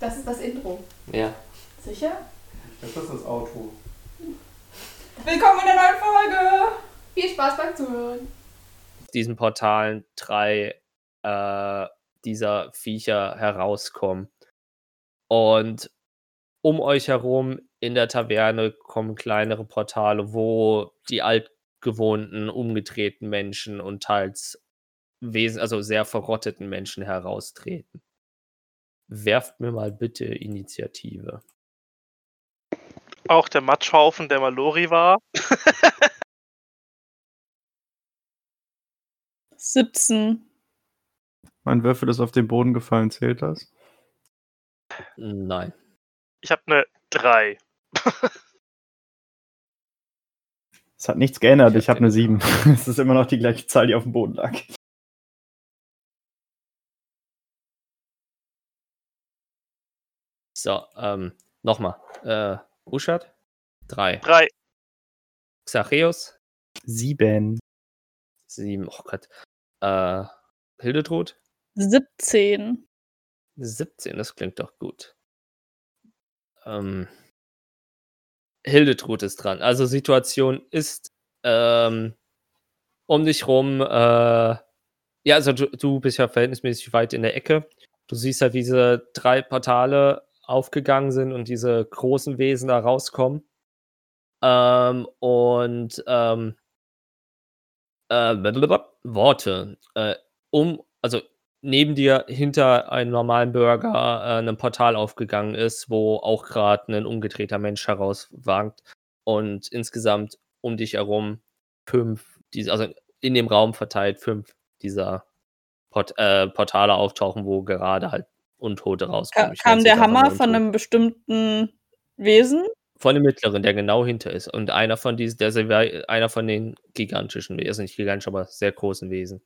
Das ist das Intro. Ja. Sicher? Das ist das Auto. Willkommen in der neuen Folge! Viel Spaß beim Zuhören. diesen Portalen drei äh, dieser Viecher herauskommen. Und um euch herum in der Taverne kommen kleinere Portale, wo die altgewohnten, umgedrehten Menschen und teils wesen also sehr verrotteten Menschen heraustreten. Werft mir mal bitte Initiative. Auch der Matschhaufen, der mal Lori war. 17. Mein Würfel ist auf den Boden gefallen, zählt das? Nein. Ich habe eine 3. Es hat nichts geändert, Ich ich hab habe eine den- 7. Es ist immer noch die gleiche Zahl, die auf dem Boden lag. So, ähm, nochmal. Äh, Uschat? Drei. 3. Xacheus? 7. Sieben. Oh Gott. Äh, Hildetrud? 17. 17, das klingt doch gut. Ähm, Hildetrud ist dran. Also Situation ist ähm, um dich rum, äh, ja, also du, du bist ja verhältnismäßig weit in der Ecke. Du siehst halt, diese drei Portale aufgegangen sind und diese großen Wesen da rauskommen. Ähm, und ähm, äh, Worte. Äh, um, also neben dir hinter einem normalen Bürger äh, ein Portal aufgegangen ist, wo auch gerade ein umgedrehter Mensch herauswankt und insgesamt um dich herum fünf, diese, also in dem Raum verteilt fünf dieser Port äh, Portale auftauchen, wo gerade halt Untote rauskommen. Ka kam der Hammer von einem bestimmten Wesen? Von dem mittleren, der genau hinter ist. Und einer von diesen, der einer von den gigantischen Wesen, also nicht gigantisch, aber sehr großen Wesen.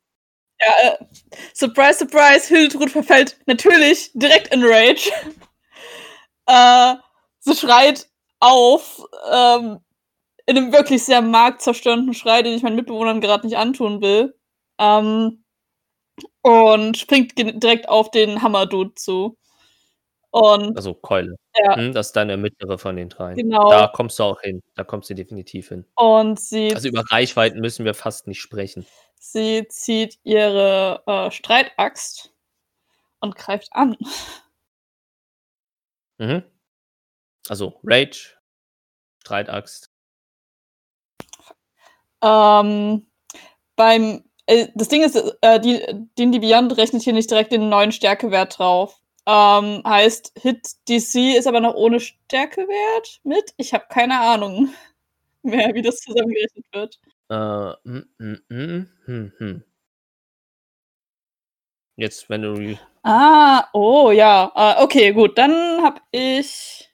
Ja, äh, surprise, surprise, Hildetrud verfällt natürlich direkt in Rage. äh, sie schreit auf, ähm, in einem wirklich sehr marktzerstörenden Schrei, den ich meinen Mitbewohnern gerade nicht antun will. Ähm, und springt direkt auf den Hammerdude zu. Und Also Keule. Ja. Hm, das ist deine mittlere von den drei. Genau. Da kommst du auch hin. Da kommst du definitiv hin. Und sie, Also über Reichweiten müssen wir fast nicht sprechen. sie zieht ihre äh, Streitaxt und greift an. Mhm. Also Rage, Streitaxt. Ähm, beim, das Ding ist, äh, die, die Beyond rechnet hier nicht direkt den neuen Stärkewert drauf. Ähm, heißt, Hit DC ist aber noch ohne Stärkewert mit? Ich habe keine Ahnung mehr, wie das zusammengerechnet wird. Äh, mm, mm, mm, hm. Jetzt, wenn du. Ah, oh ja. Äh, okay, gut. Dann habe ich.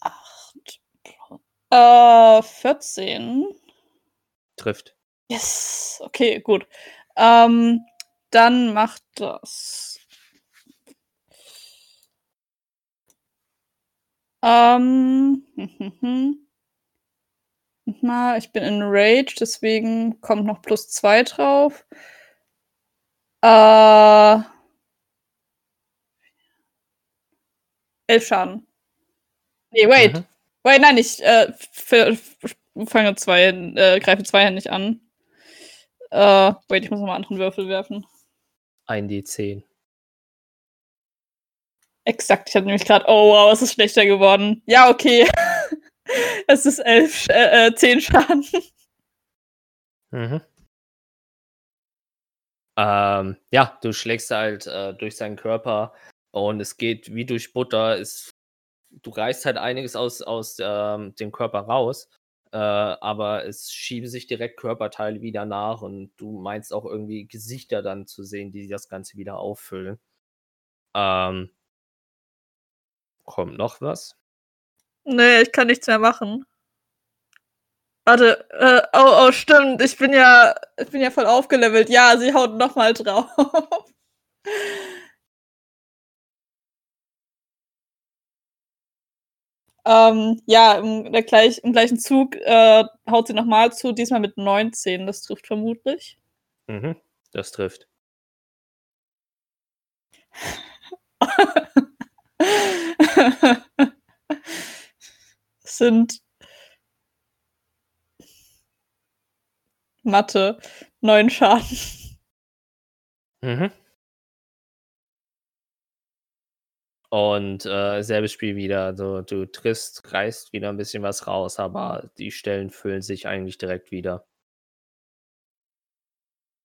Acht. Äh, 14. trifft. Yes. Okay, gut. Ähm, dann macht das. Ähm. Na, ich bin in Rage, deswegen kommt noch plus zwei drauf. Äh. Elf Schaden. Nee, wait. Mhm. Wait, nein, ich äh, fange zwei, äh, greife zweihändig an. Äh, wait, ich muss nochmal einen anderen Würfel werfen. Ein D10. Exakt, ich habe nämlich gerade, oh wow, es ist schlechter geworden. Ja, okay. es ist elf, Sch- äh, äh, zehn Schaden. Mhm. Ähm, ja, du schlägst halt äh, durch seinen Körper und es geht wie durch Butter. Es, du reißt halt einiges aus, aus ähm, dem Körper raus, äh, aber es schieben sich direkt Körperteile wieder nach und du meinst auch irgendwie Gesichter dann zu sehen, die das Ganze wieder auffüllen. Ähm, kommt noch was? Nee, ich kann nichts mehr machen. Warte, äh, oh, oh, stimmt, ich bin ja, ich bin ja voll aufgelevelt. Ja, sie haut nochmal drauf. Ähm, ja, im, gleich, im, gleichen Zug äh, haut sie nochmal zu, diesmal mit 19. Das trifft vermutlich. Mhm, das trifft. sind Mathe, neun Schaden. Mhm. Und äh, selbes Spiel wieder. Also du triffst, reißt wieder ein bisschen was raus, aber die Stellen füllen sich eigentlich direkt wieder.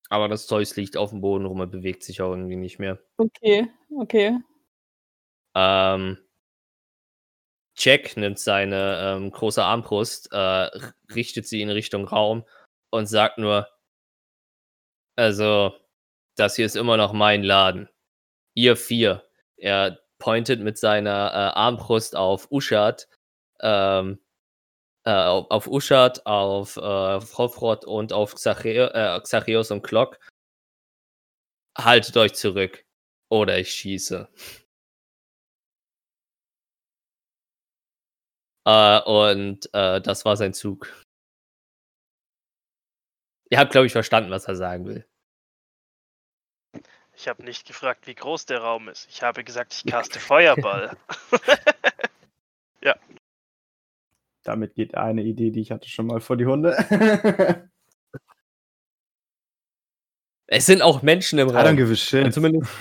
Aber das Zeug liegt auf dem Boden rum und bewegt sich auch irgendwie nicht mehr. Okay, okay. Ähm, Jack nimmt seine ähm, große Armbrust, äh, richtet sie in Richtung Raum und sagt nur, also, das hier ist immer noch mein Laden. Ihr vier. Er pointet mit seiner äh, Armbrust auf Uschat, ähm, äh, auf, auf auf äh, Frofrot und auf äh, Xacheos und Glock. Haltet euch zurück. Oder ich schieße. Äh, und äh, das war sein Zug. Ihr habt, glaube ich, verstanden, was er sagen will. Ich habe nicht gefragt, wie groß der Raum ist. Ich habe gesagt, ich caste Feuerball. Damit geht eine Idee, die ich hatte, schon mal vor die Hunde. Es sind auch Menschen im don't Raum. give a shit. Zumindest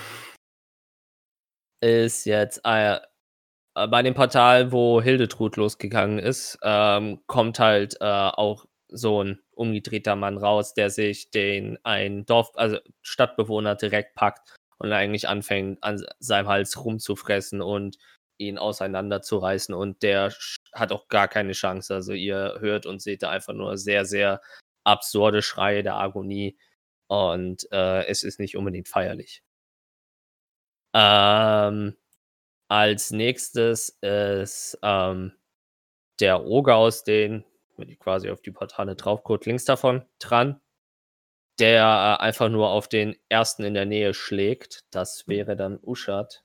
ist jetzt äh, bei dem Portal, wo Hildetrud losgegangen ist, ähm, kommt halt äh, auch so ein umgedrehter Mann raus, der sich den ein Dorf, also Stadtbewohner direkt packt und eigentlich anfängt an seinem Hals rumzufressen und ihn auseinanderzureißen und der hat auch gar keine Chance. Also ihr hört und seht da einfach nur sehr, sehr absurde Schreie der Agonie und äh, es ist nicht unbedingt feierlich. Ähm, als nächstes ist ähm, der Oger aus den, wenn ich quasi auf die Portale draufguckt, links davon dran, der äh, einfach nur auf den ersten in der Nähe schlägt. Das wäre dann Uschat.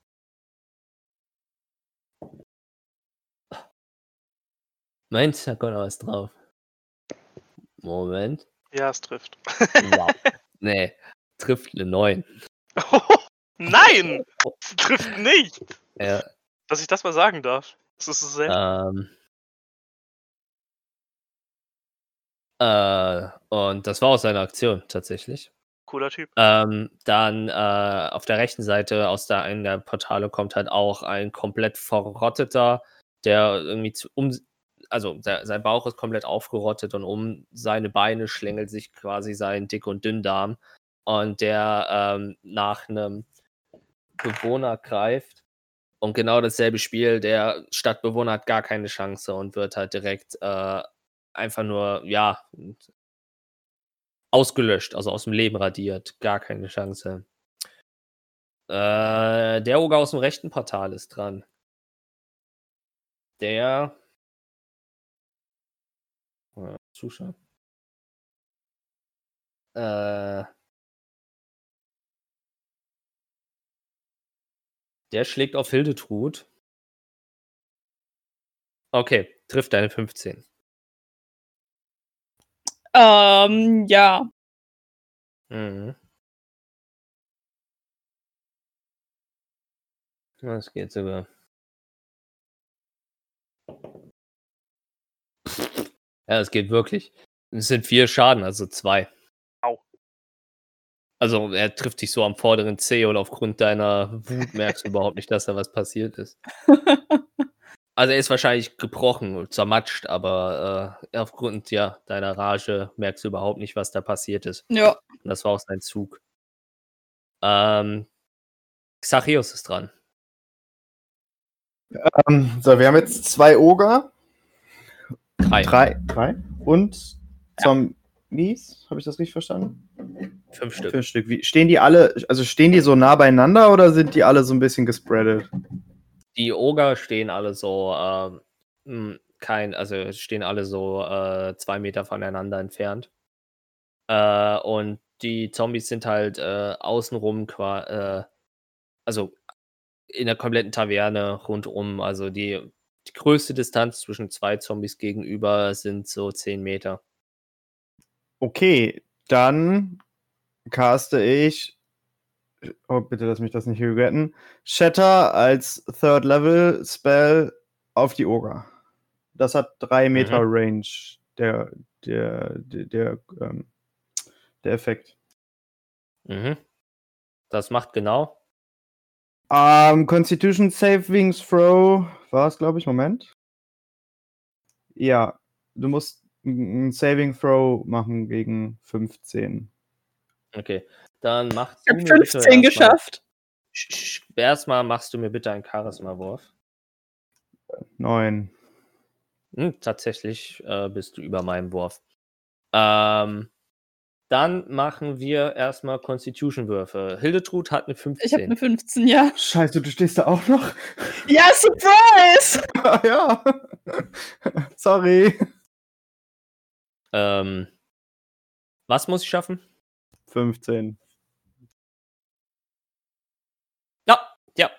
Meint, da kommt noch was drauf. Moment. ja, es trifft. Wow. nee, trifft eine 9. Nein! Es trifft nicht! Ja, Dass ich das mal sagen darf. Das ist so selten. Ähm, äh, und das war auch seine Aktion tatsächlich. Cooler Typ. Ähm, dann äh, auf der rechten Seite aus der einen der Portale kommt halt auch ein komplett verrotteter, der irgendwie zu, um, also der, sein Bauch ist komplett aufgerottet und um seine Beine schlängelt sich quasi sein Dick- und Dünndarm und der ähm, nach einem Bewohner greift. Und genau dasselbe Spiel, der Stadtbewohner hat gar keine Chance und wird halt direkt äh, einfach nur, ja, ausgelöscht, also aus dem Leben radiert. Gar keine Chance. Äh, der Oger aus dem rechten Portal ist dran. Der. Äh, Zuschauer. Äh. Der schlägt auf Hildetrud. Okay, trifft eine 15. Ähm, ja. Mhm. Das geht sogar. Ja, es geht wirklich. Es sind vier Schaden, also zwei. Au. Also er trifft dich so am vorderen Zeh und aufgrund deiner Wut merkst du überhaupt nicht, dass da was passiert ist. Also er ist wahrscheinlich gebrochen und zermatscht, aber äh, aufgrund ja, deiner Rage merkst du überhaupt nicht, was da passiert ist. ja. Und das war auch sein Zug. Ähm, Xachios ist dran. Ähm, so, wir haben jetzt zwei Oger. Drei. Drei. Drei. Und Zombies. Habe ich das richtig verstanden? Fünf Stück. Fünf Stück. Wie, stehen die alle, also stehen die so nah beieinander oder sind die alle so ein bisschen gespreadet? Die Oger stehen alle so, ähm, mh, kein, also stehen alle so äh, zwei Meter voneinander entfernt. Äh, und die Zombies sind halt äh, außenrum, qua äh, also in der kompletten Taverne rundum. Also die, die größte Distanz zwischen zwei Zombies gegenüber sind so zehn Meter. Okay, dann caste ich. Oh, bitte lass mich das nicht regretten. Shatter als Third Level Spell auf die Oger. Das hat drei Meter Mhm. Range, der, der, der, der, ähm, der Effekt. Mhm. Das macht genau. Ähm, Constitution Savings Throw war es, glaube ich. Moment. Ja, du musst ein Saving Throw machen gegen 15. Okay. Dann machst Ich du habe mir bitte 15 erstmal- geschafft. Sch- sch- Erstmal machst du mir bitte einen Charisma-Wurf. 9. Hm, tatsächlich äh, bist du über meinem Wurf. Ähm, dann machen wir erstmal Constitution-Würfe. Hildetrud hat eine 15. Ich habe eine 15, ja. Scheiße, du stehst da auch noch? Ja, Surprise! ja. Sorry. ähm, was muss ich schaffen? 15. Ja, ja.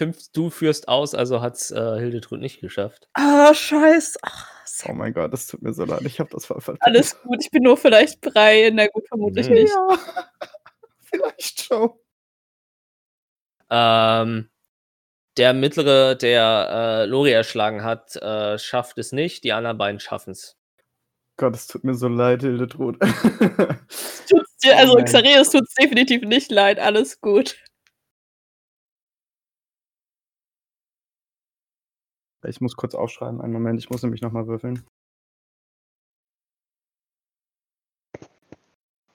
Fünf, du führst aus, also hat es äh, Hildetrud nicht geschafft. Ah, scheiße. Ach, Oh mein Gott, das tut mir so leid. Ich habe das voll verpasst. alles gut. Ich bin nur vielleicht Brei. Na gut, vermutlich Mhm. nicht. Ja. Vielleicht schon. Ähm, der mittlere, der äh, Lori erschlagen hat, äh, schafft es nicht. Die anderen beiden schaffen es. Gott, es tut mir so leid, Hildetrud. Tut's dir, also Oh. Xareus tut's definitiv nicht leid. Alles gut. Ich muss kurz aufschreiben. Einen Moment, ich muss nämlich nochmal würfeln.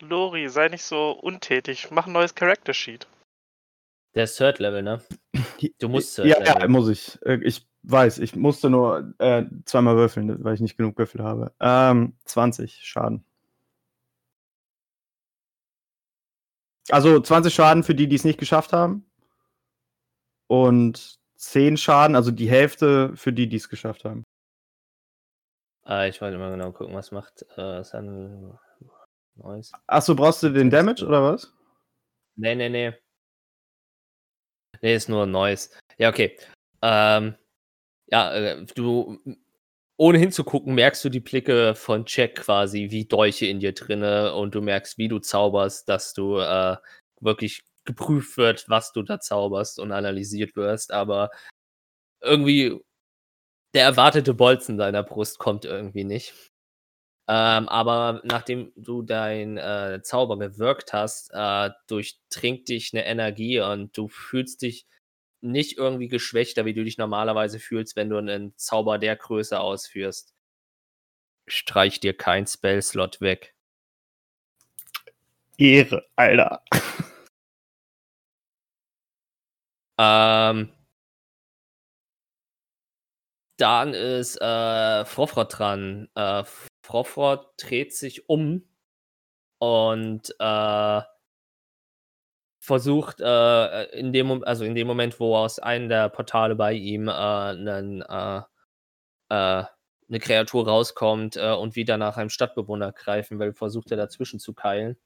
Lori, sei nicht so untätig. Mach ein neues Character Sheet. Der ist Third Level, ne? Du musst Third Ja, ja, Level. muss ich. Äh, Ich weiß, ich musste nur äh, zweimal würfeln, weil ich nicht genug Würfel habe. Ähm, 20 Schaden. Also 20 Schaden für die, die es nicht geschafft haben. Und 10 Schaden, also die Hälfte für die, die es geschafft haben. Äh, ich wollte mal genau gucken, was macht äh, Sun Neues. Achso, brauchst du den Damage oder was? Nee, nee, nee. Nee, ist nur Neues. Ja, okay. Ähm, ja, äh, du, ohne hinzugucken, merkst du die Blicke von Jack quasi wie Dolche in dir drinne und du merkst, wie du zauberst, dass du äh, wirklich geprüft wird, was du da zauberst und analysiert wirst, aber irgendwie der erwartete Bolzen deiner Brust kommt irgendwie nicht. Ähm, aber nachdem du dein äh, Zauber gewirkt hast, äh, durchdringt dich eine Energie und du fühlst dich nicht irgendwie geschwächter, wie du dich normalerweise fühlst, wenn du einen Zauber der Größe ausführst. Streich dir kein Spellslot weg. Ehre, Alter. Ähm, dann ist äh, Frofrot dran. Äh, Frofrot dreht sich um und äh, versucht äh, in dem also in dem Moment, wo aus einem der Portale bei ihm äh, einen, äh, äh, eine Kreatur rauskommt äh, und wieder nach einem Stadtbewohner greifen will, versucht er dazwischen zu keilen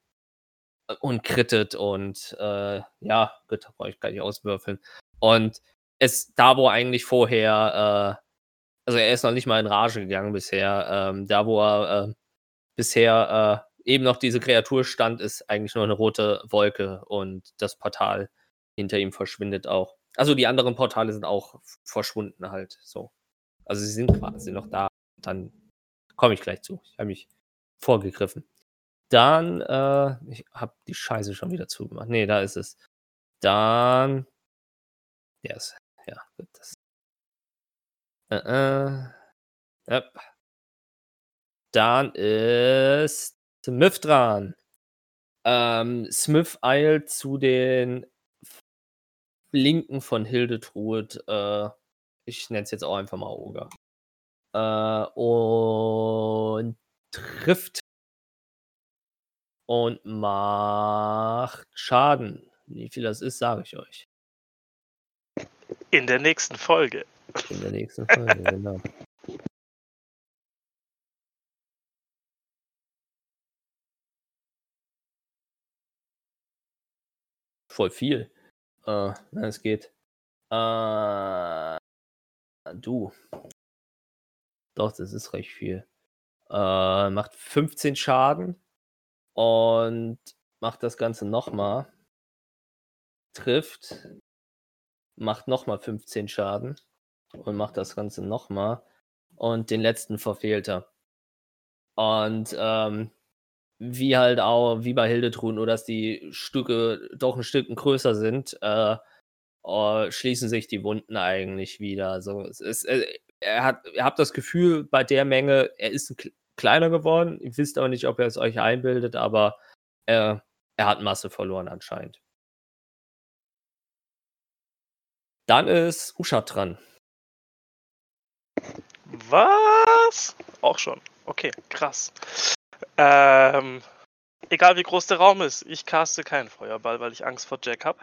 und krittet und äh, ja, gut, brauche ich gar nicht auswürfeln. Und es da, wo eigentlich vorher, äh, also er ist noch nicht mal in Rage gegangen bisher, ähm, da, wo er äh, bisher äh, eben noch diese Kreatur stand, ist eigentlich nur eine rote Wolke und das Portal hinter ihm verschwindet auch. Also die anderen Portale sind auch verschwunden halt so. Also sie sind quasi noch da. Dann komme ich gleich zu. Ich habe mich vorgegriffen. Dann, äh, ich habe die Scheiße schon wieder zugemacht. Nee, da ist es. Dann, ist, ja, gut, das. Äh, äh, yep. Dann ist Smith dran. Ähm, Smith eilt zu den Linken von Hildetrud. Äh, ich nenne es jetzt auch einfach mal Oger. Äh, und trifft und macht Schaden. Wie viel das ist, sage ich euch. In der nächsten Folge. In der nächsten Folge, genau. Voll viel. Äh, es geht. Äh, du. Doch, das ist recht viel. Äh, macht 15 Schaden und macht das Ganze nochmal. Trifft. Macht nochmal 15 Schaden und macht das Ganze nochmal. und den letzten verfehlt er. Und ähm, wie halt auch, wie bei Hildetrun, nur dass die Stücke doch ein Stück größer sind, äh, äh, schließen sich die Wunden eigentlich wieder. Also es ist, äh, er hat, ihr habt das Gefühl, bei der Menge, er ist ein, kleiner geworden. Ihr wisst aber nicht, ob er es euch einbildet, aber er, er hat Masse verloren anscheinend. Dann ist Uschat dran. Was? Auch schon. Okay, krass. Ähm, egal wie groß der Raum ist, ich caste keinen Feuerball, weil ich Angst vor Jack habe.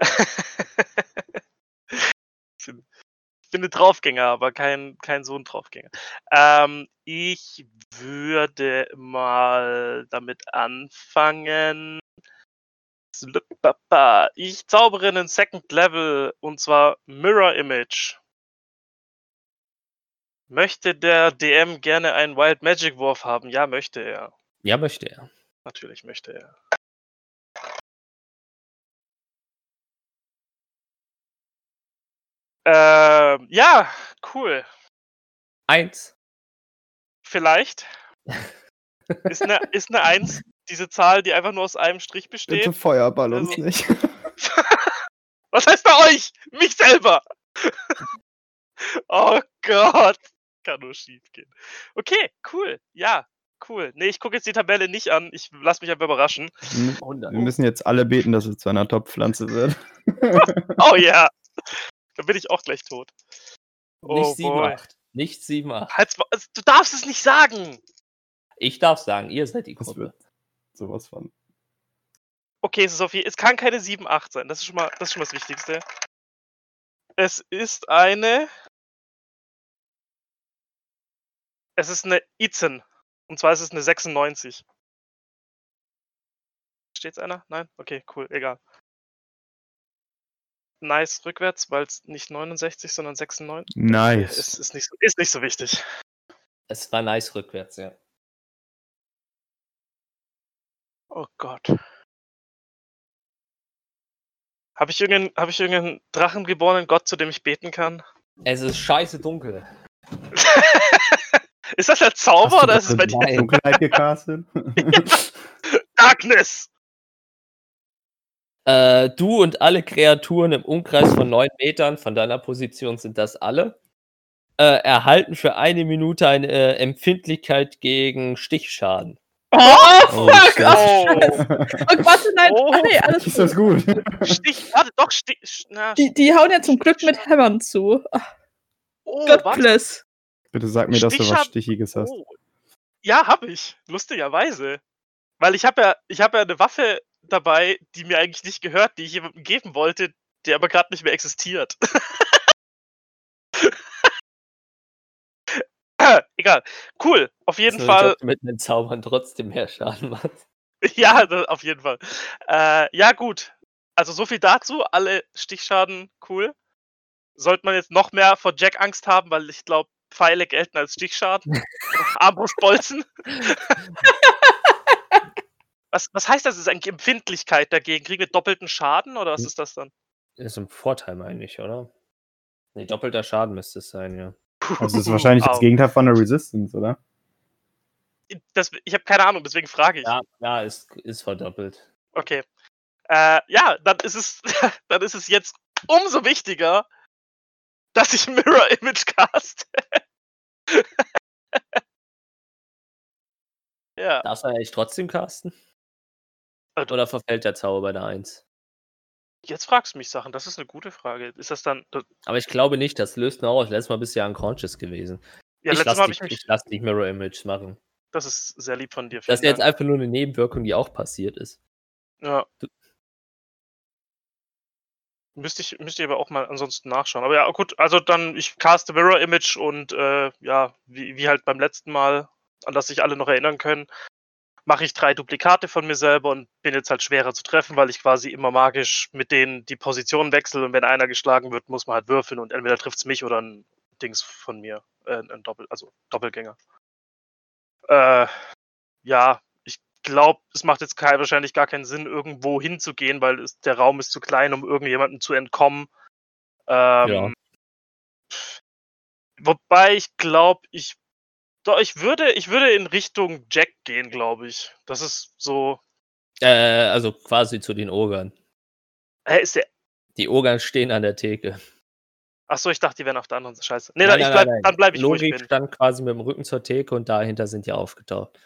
ich bin ein Draufgänger, aber kein, kein so ein Draufgänger. Ähm, ich würde mal damit anfangen. Ich zaubere einen Second Level und zwar Mirror Image. Möchte der DM gerne einen Wild Magic Wurf haben? Ja, möchte er. Ja, möchte er. Natürlich möchte er. Ähm, ja, cool. Eins. Vielleicht. Ist eine, ist eine 1 diese Zahl, die einfach nur aus einem Strich besteht? Bitte Feuerball uns Also- nicht. Was heißt bei euch? Mich selber! oh Gott! Kann nur schief gehen. Okay, cool. Ja, cool. Nee, ich gucke jetzt die Tabelle nicht an. Ich lasse mich einfach überraschen. Wir 100. müssen jetzt alle beten, dass es zu einer Top-Pflanze wird. Oh ja! Dann bin ich auch gleich tot. Nicht Oh 7, boy. 8. Nicht 7, 8. Halt's, ma- du darfst es nicht sagen! Ich darf sagen, ihr seid die Gruppe. sowas von. Okay, es ist auf es kann keine 7, 8 sein. Das ist schon mal das, ist schon mal das Wichtigste. Es ist eine. Es ist eine Itzen. Und zwar ist es eine 96. Steht's einer? Nein? Okay, cool, egal. Nice rückwärts, weil es nicht 69, sondern 96 Nice. ist, ist, nicht, so, ist nicht so wichtig. Es war nice rückwärts, ja. Oh Gott. Habe ich irgendeinen, habe ich irgendeinen drachengeborenen Gott, zu dem ich beten kann? Es ist scheiße dunkel. ist das der Zauber oder ist es bei dir. Dunkelheit gecastet? Darkness? Äh, du und alle Kreaturen im Umkreis von 9 Metern von deiner Position sind das alle. Äh, erhalten für eine Minute eine äh, Empfindlichkeit gegen Stichschaden. Oh, Oh, fuck! Oh, Oh, oh, warte, nein. Oh. Ah, nee, alles Ist das gut. gut? Stich, warte, doch, Stich. sch- Na, Die, die hauen ja zum Glück mit Hämmern zu. Ach, oh, God warte. bless. Bitte sag mir, dass du was Stichiges hast. Oh. Ja, hab ich. Lustigerweise. Weil ich habe ja, ich habe ja eine Waffe dabei, die mir eigentlich nicht gehört, die ich jemandem geben wollte, der aber gerade nicht mehr existiert. Egal. Cool. Auf jeden So, Fall. du mit den Zaubern trotzdem mehr Schaden machst. Ja, auf jeden Fall. Äh, ja, gut. Also so viel dazu. Alle Stichschaden, cool. Sollte man jetzt noch mehr vor Jack Angst haben, weil ich glaube, Pfeile gelten als Stichschaden. Armbrustbolzen. Was, was heißt das? Ist eigentlich Empfindlichkeit dagegen? Kriegen wir doppelten Schaden oder was Hm. ist das dann? Ist ein Vorteil, meine ich, oder? Nee, doppelter Schaden müsste es sein, ja. Also das ist wahrscheinlich das. Gegenteil von der Resistance, oder? Das, ich habe keine Ahnung, deswegen frage ich. Ja, ja ist, ist verdoppelt. Okay. Äh, ja, dann ist es, dann ist es jetzt umso wichtiger, dass ich Mirror Image cast. ja. Darfst du eigentlich trotzdem casten? Oder verfällt der Zauber bei der 1? Jetzt fragst du mich Sachen, das ist eine gute Frage. Ist das dann. Das, Aber ich glaube nicht, das löst nur aus. Letztes Mal bist du ja unconscious gewesen. ja, ich letztes lass Mal habe dich, ich lass dich Mirror Image machen. Das ist sehr lieb von dir. Das ist jetzt einfach nur eine Nebenwirkung, die auch passiert ist. Ja. Du- Müsste ich, müsste ich aber auch mal ansonsten nachschauen. Aber ja, gut, also dann, ich caste Mirror Image und äh, ja, wie, wie halt beim letzten Mal, an das sich alle noch erinnern können, mache ich drei Duplikate von mir selber und bin jetzt halt schwerer zu treffen, weil ich quasi immer magisch mit denen die Position wechsle und wenn einer geschlagen wird, muss man halt würfeln und entweder trifft es mich oder ein Dings von mir, äh, ein Doppel, also Doppelgänger. Äh, ja, ich glaube, es macht jetzt kein, wahrscheinlich gar keinen Sinn, irgendwo hinzugehen, weil es, der Raum ist zu klein, um irgendjemandem zu entkommen. Ähm, Ja. Wobei ich glaube, ich. Doch, ich würde, ich würde in Richtung Jack gehen, glaube ich. Das ist so. Äh, also quasi zu den Ogern. Hä, ist der. Die Ogern stehen an der Theke. Achso, ich dachte, die wären auf der anderen Seite. Scheiße. Nee, Nein, dann, bleib, nein, dann bleibe ich, Lori ich stand quasi mit dem Rücken zur Theke und dahinter sind die aufgetaucht.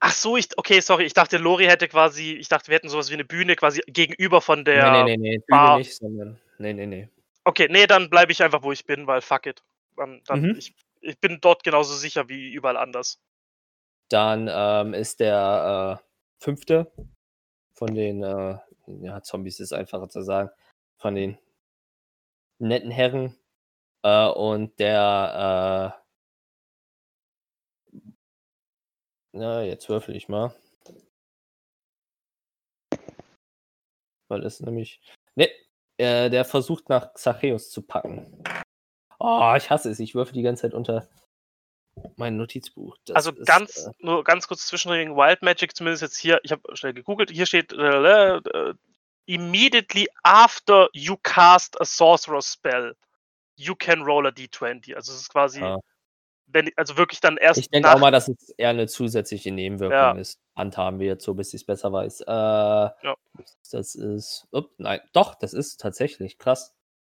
Ach so, ich, okay, sorry. Ich dachte, Lori hätte quasi, ich dachte, wir hätten sowas wie eine Bühne quasi gegenüber von der. nee, nee, nee, nee, Bühne nicht, sondern. Nee, nee, nee. Okay, nee, dann bleibe ich einfach, wo ich bin, weil fuck it. Dann, dann Mhm. ich, ich bin dort genauso sicher wie überall anders. Dann ähm, ist der äh, fünfte von den, äh, ja, Zombies ist einfacher zu sagen, von den netten Herren. Äh, und der, äh, na, jetzt würfel ich mal. Weil es nämlich, ne, äh, der versucht nach Xacheus zu packen. Oh, ich hasse es, ich würfel die ganze Zeit unter mein Notizbuch. Das also ist, ganz, äh, nur ganz kurz zwischenreden, Wild Magic, zumindest jetzt hier, ich habe schnell gegoogelt, hier steht äh, äh, immediately after you cast a sorcerer spell, you can roll a d20. Also es ist quasi, Ah. wenn, also wirklich dann erst Ich denke auch mal, dass es eher eine zusätzliche Nebenwirkung Ja. ist. Handhaben wir jetzt so, bis ich es besser weiß. Äh, Das ist. Upp, nein, doch, das ist tatsächlich krass.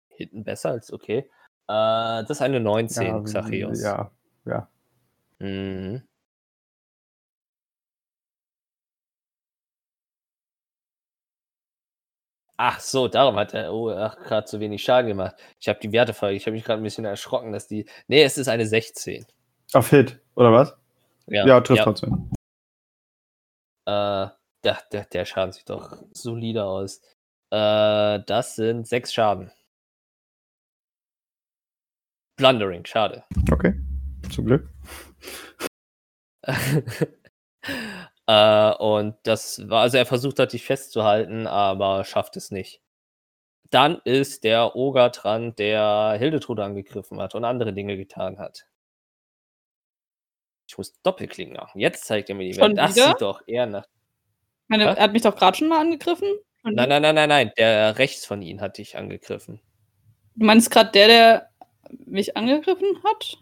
Hinten besser als okay. Äh, das ist eine 19, Ja, Xacheus. ja, ja. Mhm. Ach so, darum hat er oh, gerade so wenig Schaden gemacht. Ich habe die Werte verlegt. Ich habe mich gerade ein bisschen erschrocken, dass die. Nee, es ist eine 16. Auf Hit, oder was? Ja, trifft trotzdem. Äh, der, der, der Schaden sieht doch solide aus. Äh, das sind sechs Schaden. Blundering, schade. Okay. Zum Glück. äh, und das war, also er versucht hat, dich festzuhalten, aber schafft es nicht. Dann ist der Oger dran, der Hildetrud angegriffen hat und andere Dinge getan hat. Ich muss Doppelklicken machen. Jetzt zeigt er mir die Schon Welt. Das wieder? sieht doch eher nach. Meine, er hat mich doch gerade schon mal angegriffen. Nein, nein, nein, nein, nein. Der rechts von Ihnen hat dich angegriffen. Du meinst gerade der, der mich angegriffen hat?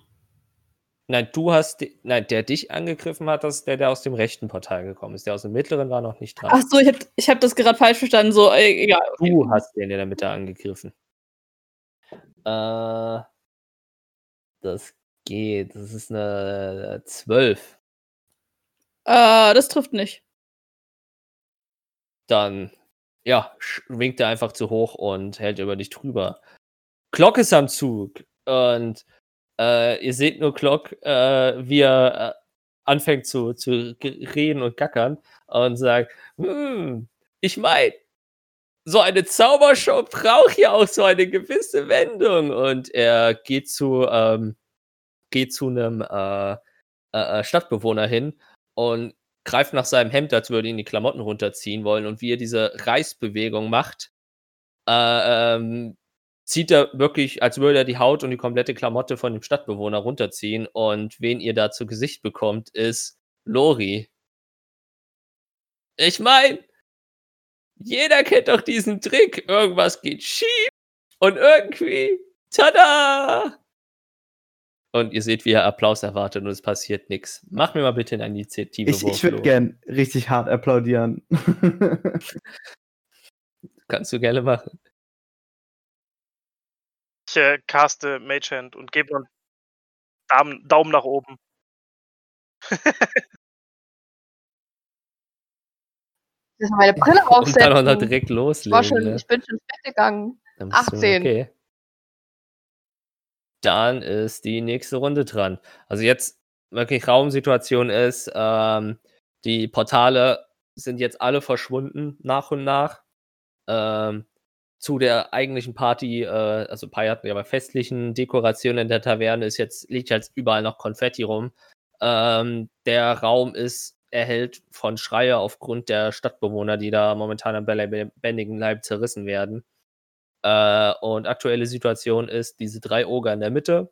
Nein, du hast. Nein, der dich angegriffen hat, das ist der, der aus dem rechten Portal gekommen ist. Der aus dem mittleren war noch nicht dran. Ach so, ich habe ich hab das gerade falsch verstanden. So, äh, egal. Okay. Du hast den in der Mitte angegriffen. Äh, das geht. Das ist eine 12. Äh, das trifft nicht. Dann, ja, sch- winkt er einfach zu hoch und hält über dich drüber. Glock ist am Zug. Und äh, ihr seht nur Glock, äh, wie er äh, anfängt zu, zu reden und gackern und sagt, hm, ich meine, so eine Zaubershow braucht ja auch so eine gewisse Wendung. Und er geht zu, ähm, geht zu einem äh, äh, äh, Stadtbewohner hin und greift nach seinem Hemd, als würde ihn die Klamotten runterziehen wollen. Und wie er diese Reißbewegung macht, äh, ähm, zieht er wirklich, als würde er die Haut und die komplette Klamotte von dem Stadtbewohner runterziehen. Und wen ihr da zu Gesicht bekommt, ist Lori. Ich meine, jeder kennt doch diesen Trick. Irgendwas geht schief und irgendwie, tada! Und ihr seht, wie er Applaus erwartet und es passiert nichts. Mach mir mal bitte eine Initiative. Ich, ich würde gern richtig hart applaudieren. Kannst du gerne machen. Ich äh, caste Mage Hand und gebe einen Daumen, Daumen nach oben. Ich muss meine Brille Und dann auch noch aufsetzen. direkt Ich, war loslegen. schon, ne? ich bin schon ins Bett gegangen. Dann bist du- 18. Okay. Dann ist die nächste Runde dran. Also jetzt wirklich Raumsituation ist, ähm, die Portale sind jetzt alle verschwunden nach und nach. Ähm, zu der eigentlichen Party, äh, also Pai hatten wir bei festlichen Dekorationen in der Taverne, ist jetzt, liegt jetzt überall noch Konfetti rum. Ähm, der Raum ist erhellt von Schreie aufgrund der Stadtbewohner, die da momentan am lebendigen Leib zerrissen werden. Äh, und aktuelle Situation ist diese drei Oger in der Mitte,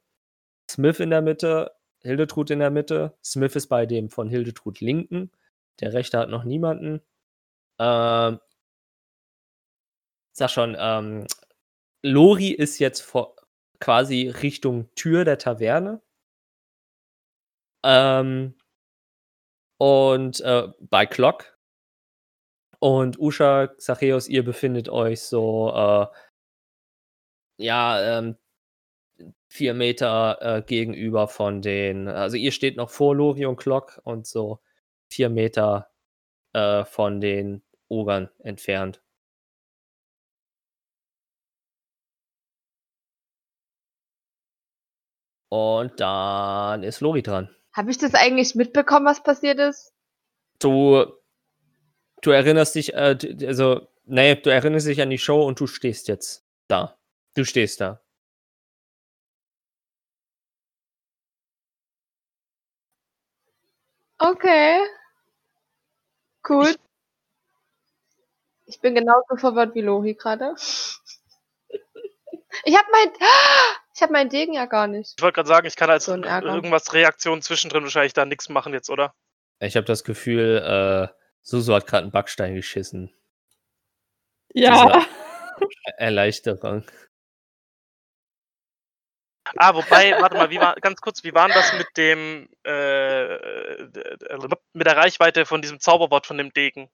Smith in der Mitte, Hildetrud in der Mitte. Smith ist bei dem von Hildetrud linken. Der rechte hat noch niemanden. Ähm, sag schon, ähm, Lori ist jetzt vor quasi Richtung Tür der Taverne. Ähm, und äh, bei Clock. Und Usha, Xacheos, ihr befindet euch so, äh, ja, ähm, vier Meter äh, gegenüber von den, also ihr steht noch vor Lori und Clock und so vier Meter äh, von den Ogern entfernt. Und dann ist Lori dran. Habe ich das eigentlich mitbekommen, was passiert ist? Du, du erinnerst dich, äh, also, nee, du erinnerst dich an die Show und du stehst jetzt da. Du stehst da. Okay. Cool. Ich bin genauso verwirrt wie Lori gerade. Ich habe mein, ich habe meinen Degen ja gar nicht. Ich wollte gerade sagen, ich kann als So irgendwas Reaktion zwischendrin wahrscheinlich da nichts machen jetzt, oder? Ich habe das Gefühl, äh, Susu hat gerade einen Backstein geschissen. Ja. Erleichterung. Ah, wobei, warte mal, wie war, ganz kurz, wie war denn das mit dem, äh, mit der Reichweite von diesem Zauberwort von dem Degen?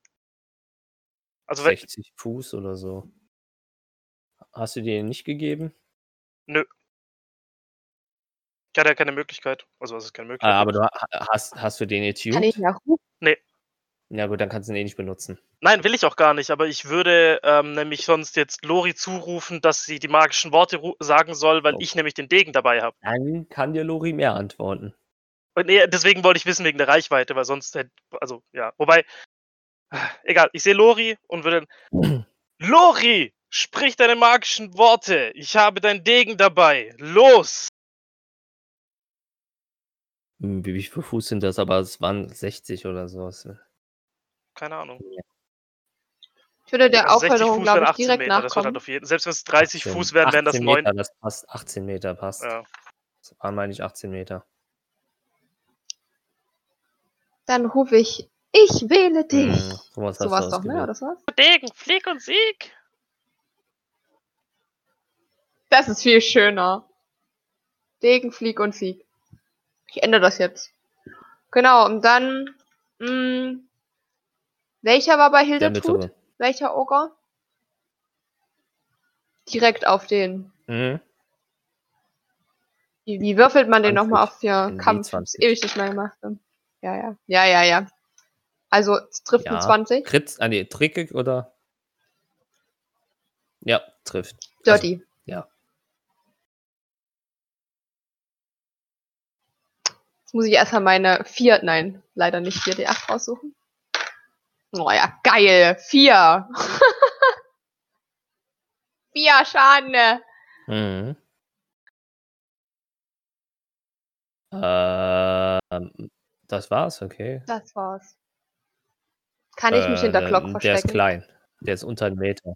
Also, wenn, 60 Fuß oder so. Hast du dir nicht gegeben? ich hatte ja keine Möglichkeit. Also, was ist keine Möglichkeit? Ah, aber du ha- hast, hast du den Kann ich attuned? ja rufen. Ja gut, dann kannst du den eh nicht benutzen. Nein, will ich auch gar nicht, aber ich würde ähm, nämlich sonst jetzt Lori zurufen, dass sie die magischen Worte sagen soll, weil Oh. ich nämlich den Degen dabei habe. Dann kann dir Lori mehr antworten. Und nee, deswegen wollte ich wissen wegen der Reichweite, weil sonst hätte, also ja, wobei, egal, ich sehe Lori und würde Lori, sprich deine magischen Worte, ich habe deinen Degen dabei, los! Hm, Wie, wie viel Fuß sind das? Aber es waren 60 oder sowas. Keine Ahnung. Ich würde der Also 60 Aufforderung, glaube ich, 18 direkt Meter, halt nachkommen. auf jeden Selbst wenn es 30 18 Fuß wären, wären das 18 9. Meter, das passt. 18 Meter passt. Ja. Das waren, meine ich, 18 Meter. Dann rufe ich, ich wähle dich. Hm, sowas hast So du war's doch, ne? Oder so was? Degen, Flieg und Sieg! Das ist viel schöner. Degen, Flieg und Sieg. Ich ändere das jetzt. Genau, und dann, mh, welcher war bei Hildetrud? Welcher Ogre? Direkt auf den. Mhm. Wie, wie würfelt man den 20. nochmal auf die Kampf? 20. Ewig nicht mehr gemacht. Ja, ja. Ja, ja, ja. Also, es trifft Ja. eine 20. Crit, ah nee, Trickig oder? Ja, trifft. Dirty. ja. Jetzt muss ich erstmal meine 4, nein, leider nicht 4D8 raussuchen. Oh ja, geil. 4. 4 Schaden. Mhm. Ähm, das war's, okay. Das war's. Kann ich mich hinter Glock Ähm, Der verstecken? ist klein. Der ist unter einem Meter.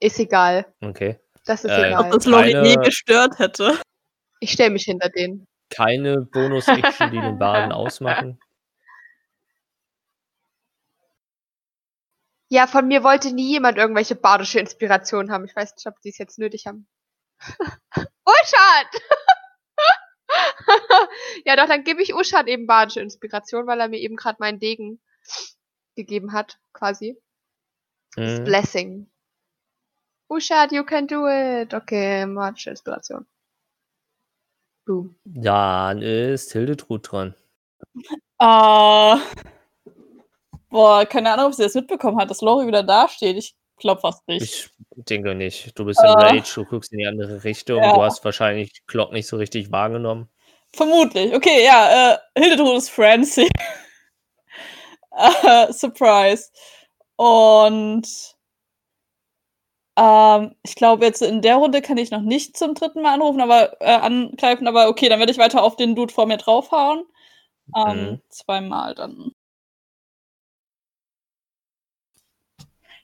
Ist egal. Okay. Das ist Äh, Ob egal. das Lori Keine- nie gestört hätte. Ich stelle mich hinter den. Keine Bonus-Action, die den Baden ausmachen. Ja, von mir wollte nie jemand irgendwelche badische Inspirationen haben. Ich weiß nicht, ob die es jetzt nötig haben. Uschat! ja, doch, dann gebe ich Uschat eben badische Inspiration, weil er mir eben gerade meinen Degen gegeben hat, quasi. Das Mhm. Blessing. Uschat, you can do it. Okay, badische Inspiration. Boom. Dann ist Hildetrud dran. Ah. boah, keine Ahnung, ob sie das mitbekommen hat, dass Lori wieder dasteht. Ich glaub fast nicht. Ich denke nicht. Du bist in Äh. Rage, du guckst in die andere Richtung. Ja. Du hast wahrscheinlich Glock nicht so richtig wahrgenommen. Vermutlich. Okay, ja, äh, Hildetrud ist Francie. äh, Surprise. Und ähm, ich glaube, jetzt in der Runde kann ich noch nicht zum dritten Mal anrufen, aber äh, angreifen, aber okay, dann werde ich weiter auf den Dude vor mir draufhauen. Ähm, Mhm. Zweimal dann.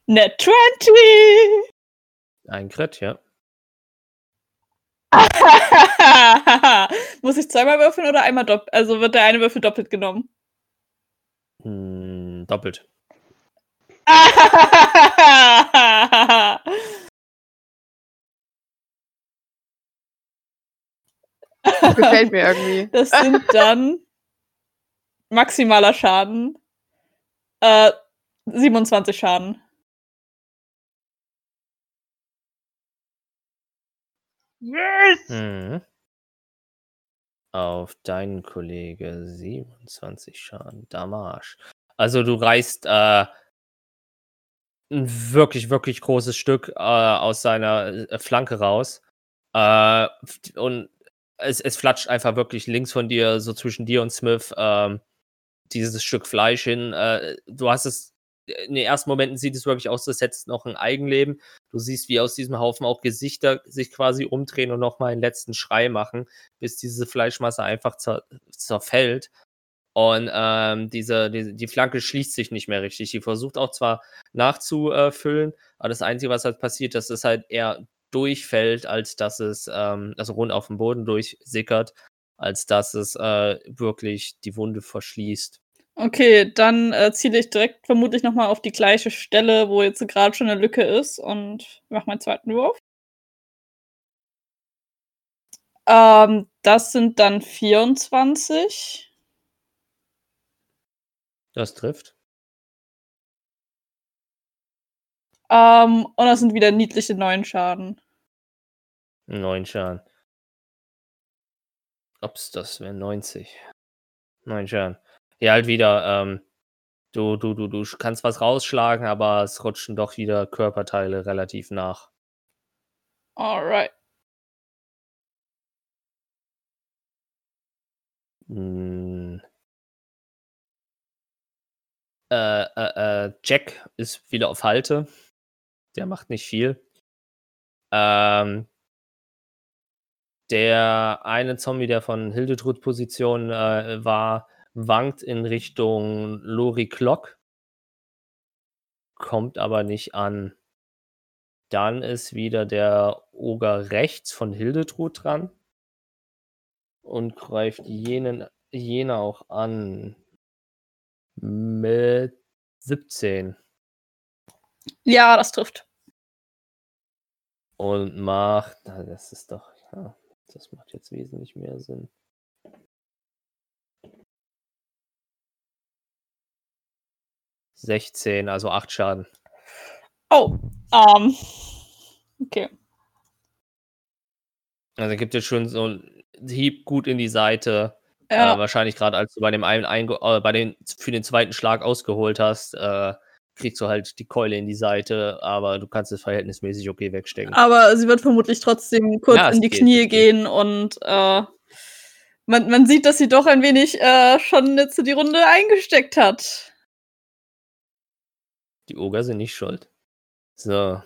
Net 20! Ein Crit, ja. Muss ich zweimal würfeln oder einmal doppelt? Also wird der eine Würfel doppelt genommen? Hm, doppelt. Das gefällt mir irgendwie. Das sind dann maximaler Schaden. Äh, 27 Schaden. Yes! Mhm. Auf deinen Kollege 27 Schaden. Damage. Also du reißt äh, ein wirklich, wirklich großes Stück äh, aus seiner äh, Flanke raus. Äh, und es, es flatscht einfach wirklich links von dir, so zwischen dir und Smith, ähm, dieses Stück Fleisch hin. Äh, du hast es, in den ersten Momenten sieht es wirklich aus, als hättest noch ein Eigenleben. Du siehst, wie aus diesem Haufen auch Gesichter sich quasi umdrehen und nochmal einen letzten Schrei machen, bis diese Fleischmasse einfach zer zerfällt. Und ähm, diese, diese, die Flanke schließt sich nicht mehr richtig. Die versucht auch zwar nachzufüllen, aber das Einzige, was halt passiert, dass es halt eher durchfällt, als dass es, ähm, also rund auf dem Boden durchsickert, als dass es äh, wirklich die Wunde verschließt. Okay, dann äh, ziele ich direkt vermutlich nochmal auf die gleiche Stelle, wo jetzt gerade schon eine Lücke ist und mache meinen zweiten Wurf. Ähm, das sind dann 24. Das trifft. Ähm, und das sind wieder niedliche neun Schaden. Neun Schaden. Ups, das wäre 90. Neun Schaden. Ja, halt wieder, ähm, du, du, du, du kannst was rausschlagen, aber es rutschen doch wieder Körperteile relativ nach. Alright. Hm. Äh, äh, äh, Jack ist wieder auf Halte. Der macht nicht viel. Ähm, der eine Zombie, der von Hildetrud Position äh, war, wankt in Richtung Lori Clock. Kommt aber nicht an. Dann ist wieder der Oger rechts von Hildetrud dran. Und greift jenen, jene auch an. Mit 17. Ja, das trifft. Und macht. Das ist doch. Ja, das macht jetzt wesentlich mehr Sinn. Sechzehn, also acht Schaden. Oh, ähm. Okay. Also gibt es schon so einen Hieb gut in die Seite. Ja, Äh, wahrscheinlich gerade als du bei dem einen einge äh, bei den für den zweiten Schlag ausgeholt hast, äh, kriegst du halt die Keule in die Seite, aber du kannst es verhältnismäßig okay wegstecken. aber sie wird vermutlich trotzdem kurz Ja, in die geht, Knie gehen und äh, man, man sieht, dass sie doch ein wenig äh, schon jetzt die Runde eingesteckt hat. Die Oger sind nicht schuld. So.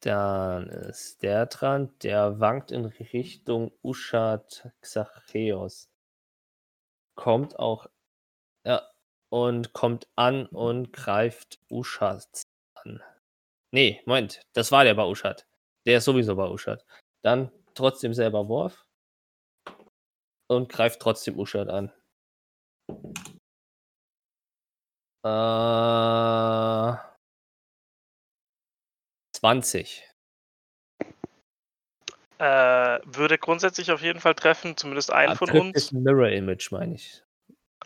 Dann ist der dran, der wankt in Richtung Uschat Xacheos. Kommt auch, ja, und kommt an und greift Uschat an. Nee, Moment, das war der bei Uschat. Der ist sowieso bei Uschat. Dann trotzdem selber Wurf. Und greift trotzdem Uschat an. Äh, 20. Äh, würde grundsätzlich auf jeden Fall treffen, zumindest einen Ah, von uns. Ist ein Mirror Image, meine ich.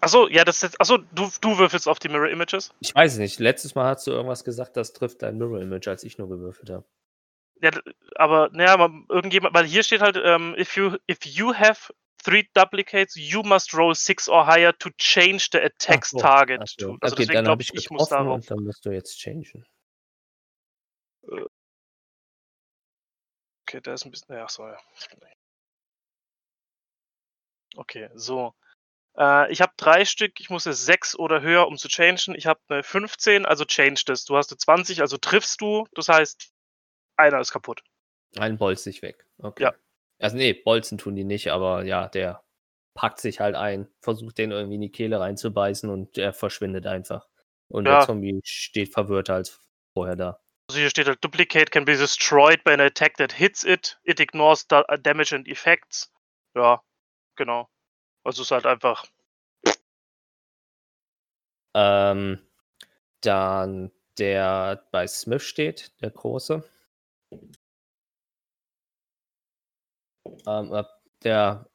Achso, ja, das ist jetzt. Achso, du, du würfelst auf die Mirror Images? Ich weiß es nicht. Letztes Mal hast du irgendwas gesagt, das trifft dein Mirror Image, als ich nur gewürfelt habe. Ja, aber naja, man- irgendjemand, weil hier steht halt, ähm, if you if you have three duplicates, you must roll six or higher to change the attack's so, target. so. Also okay, deswegen glaube ich, ich muss darauf. dann musst du jetzt changen. Okay, der ist ein bisschen. Ja, so, ja. Okay, so. Äh, ich habe drei Stück, ich muss jetzt sechs oder höher, um zu changen. Ich habe eine 15, also change das. Du hast eine 20, also triffst du. Das heißt, einer ist kaputt. Ein bolzt sich weg. Okay. Ja. Also nee, bolzen tun die nicht, aber ja, der packt sich halt ein, versucht den irgendwie in die Kehle reinzubeißen und er verschwindet einfach. Und Ja. der Zombie steht verwirrter als vorher da. Also hier steht halt, Duplicate can be destroyed by an attack that hits it. It ignores uh, damage and effects. Ja, genau. Also es ist halt einfach. Ähm, dann der bei Smith steht, der Große. Ähm, äh, der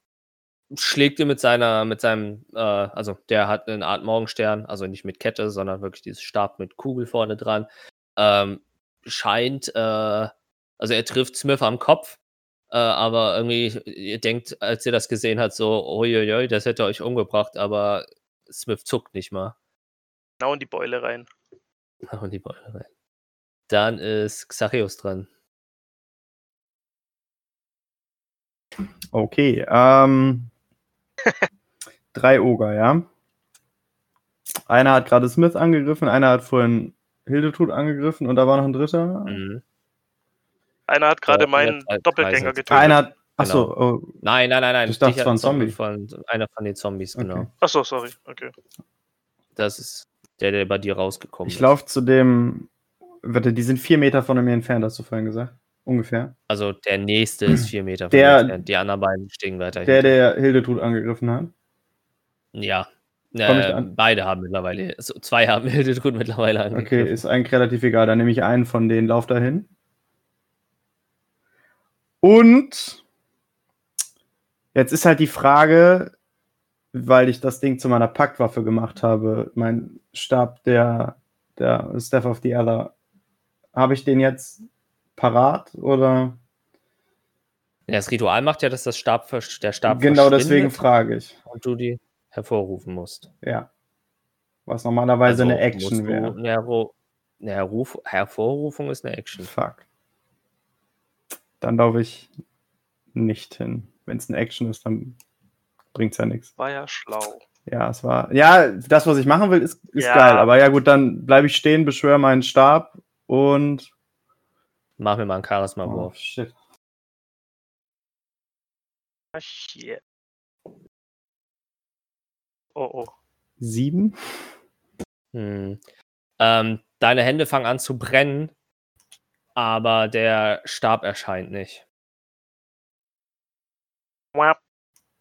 schlägt dir mit seiner, mit seinem, äh, also der hat eine Art Morgenstern, also nicht mit Kette, sondern wirklich dieses Stab mit Kugel vorne dran. Ähm, scheint, äh, also er trifft Smith am Kopf, äh, aber irgendwie, ihr denkt, als ihr das gesehen habt, so, uiuiui, das hätte euch umgebracht, aber Smith zuckt nicht mal. Genau in die Beule rein. Und die Beule rein. Dann ist Xarius dran. Okay, ähm. drei Oger, ja. Einer hat gerade Smith angegriffen, einer hat vorhin Hildetrud angegriffen und da war noch ein dritter. Mhm. Einer hat gerade Ja, meinen Doppelgänger getötet. Einer hat. Achso, oh, Nein, nein, nein, nein. Ich dachte, es war ein Zombie. Von, einer von den Zombies, genau. Okay. Achso, sorry. Okay. Das ist der, der bei dir rausgekommen ich ist. laufe zu dem. Warte, die sind vier Meter von mir entfernt, hast du vorhin gesagt. Ungefähr. Also der nächste ist vier Meter von Der- dir entfernt. Die anderen beiden stehen weiter Der, hinter. der Hildetrud angegriffen hat. Ja. Äh, beide haben mittlerweile, also zwei haben Hildetrud mittlerweile Okay, angegriffen. ist eigentlich relativ egal. Dann nehme ich einen von denen, lauf dahin. Und jetzt ist halt die Frage, weil ich das Ding zu meiner Paktwaffe gemacht habe, mein Stab, der, der Staff of the Other, habe ich den jetzt parat oder? Ja, das Ritual macht ja, dass das Stab, der Stab genau deswegen frage ich. und du die hervorrufen musst. Ja. Was normalerweise eine Also Action musst du- wäre. Eine, eine Herruf Hervorrufung ist eine Action. Fuck. Dann laufe ich nicht hin. Wenn es eine Action ist, dann bringt es ja nichts. War ja schlau. Ja, es war. Ja, das, was ich machen will, ist, ist Ja. geil. Aber ja, gut, dann bleibe ich stehen, beschwöre meinen Stab und. Mach mir mal einen Oh, Charisma-Wurf. shit. Ah, shit. Oh, oh. Sieben? Hm. Ähm, deine Hände fangen an zu brennen, aber der Stab erscheint nicht.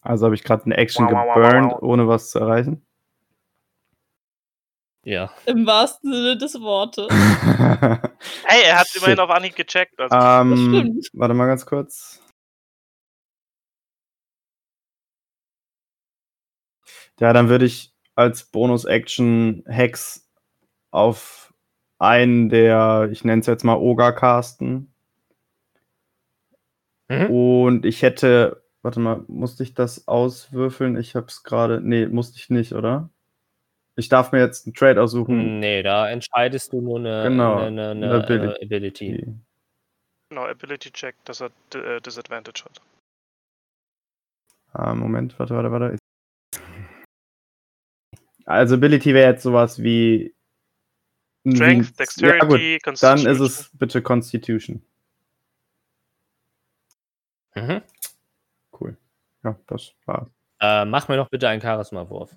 Also habe ich gerade eine Action geburnt, ohne was zu erreichen. Ja. Im wahrsten Sinne des Wortes. Hey, er hat immerhin auf Anhieb gecheckt. Also, ähm, stimmt. warte mal ganz kurz. Ja, dann würde ich als Bonus-Action Hex auf einen der, ich nenne es jetzt mal Oga casten. Mhm. Und ich hätte, warte mal, musste ich das auswürfeln? Ich habe es gerade, nee, musste ich nicht, oder? Ich darf mir jetzt einen Trade aussuchen. Nee, da entscheidest du nur eine, Genau, eine, eine, eine Ability. Ability. genau, Ability Check, dass er äh, Disadvantage hat. Ah, Moment, warte, warte, warte. Also Ability wäre jetzt sowas wie Strength, wie- Dexterity, Ja gut, dann Constitution. ist es bitte Constitution. Mhm. Cool. Ja, das war's. Äh, mach mir doch bitte einen Charisma-Wurf.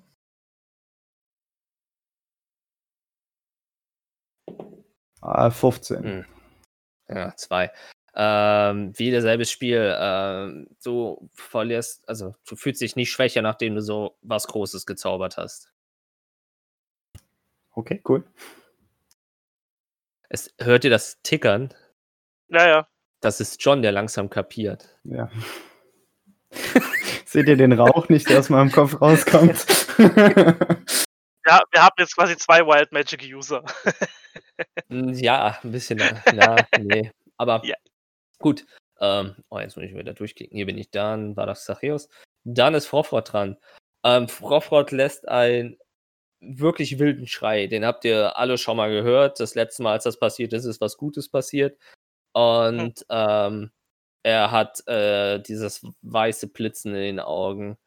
Ah, 15. Hm. Ja, zwei. Ähm, wie dasselbe Spiel. Ähm, du verlierst, also du fühlst dich nicht schwächer, nachdem du so was Großes gezaubert hast. Okay, cool. Es hört ihr das Tickern? Ja, ja. Das ist John, der langsam kapiert. Ja. Seht ihr den Rauch nicht, der aus meinem Kopf rauskommt? Ja, wir haben jetzt quasi zwei Wild Magic User. Hm, Ja, ein bisschen. Ja, nee. Aber Ja. gut. Ähm, oh, jetzt muss ich wieder durchklicken. Hier bin ich. Dann war das Zachäus. Dann ist Frofrot dran. Ähm, Frofrot lässt einen wirklich wilden Schrei. Den habt ihr alle schon mal gehört. Das letzte Mal, als das passiert ist, ist was Gutes passiert. Und ähm, er hat äh, dieses weiße Blitzen in den Augen.